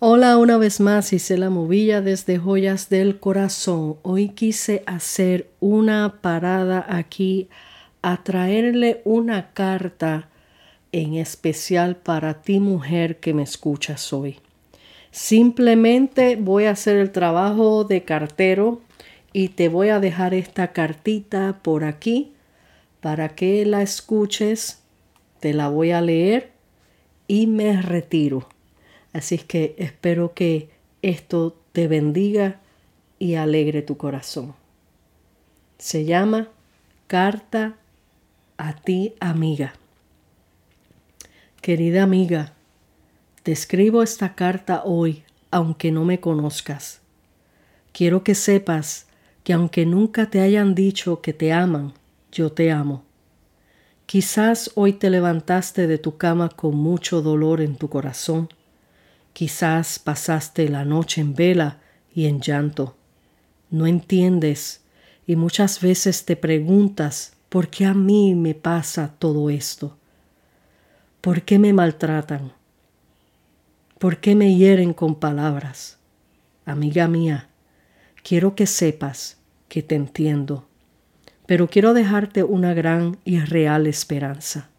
Hola una vez más, hice la Movilla desde Joyas del Corazón. Hoy quise hacer una parada aquí a traerle una carta en especial para ti mujer que me escuchas hoy. Simplemente voy a hacer el trabajo de cartero y te voy a dejar esta cartita por aquí para que la escuches. Te la voy a leer y me retiro. Así es que espero que esto te bendiga y alegre tu corazón. Se llama Carta a ti, amiga. Querida amiga, te escribo esta carta hoy, aunque no me conozcas. Quiero que sepas que aunque nunca te hayan dicho que te aman, yo te amo. Quizás hoy te levantaste de tu cama con mucho dolor en tu corazón Quizás pasaste la noche en vela y en llanto. No entiendes y muchas veces te preguntas por qué a mí me pasa todo esto. ¿Por qué me maltratan? ¿Por qué me hieren con palabras? Amiga mía, quiero que sepas que te entiendo, pero quiero dejarte una gran y real esperanza.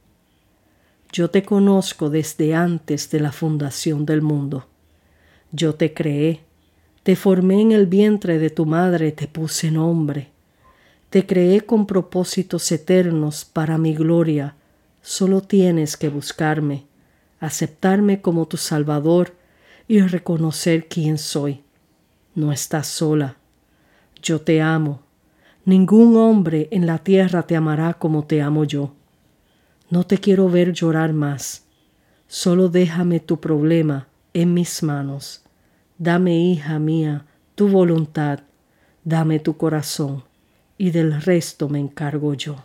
Yo te conozco desde antes de la fundación del mundo. Yo te creé, te formé en el vientre de tu madre, te puse nombre. Te creé con propósitos eternos para mi gloria. Solo tienes que buscarme, aceptarme como tu Salvador y reconocer quién soy. No estás sola. Yo te amo. Ningún hombre en la tierra te amará como te amo yo. No te quiero ver llorar más. Solo déjame tu problema en mis manos. Dame, hija mía, tu voluntad. Dame tu corazón. Y del resto me encargo yo.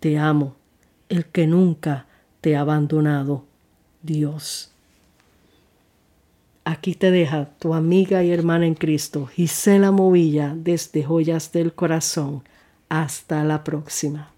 Te amo, el que nunca te ha abandonado, Dios. Aquí te deja tu amiga y hermana en Cristo, Gisela Movilla, desde Joyas del Corazón. Hasta la próxima.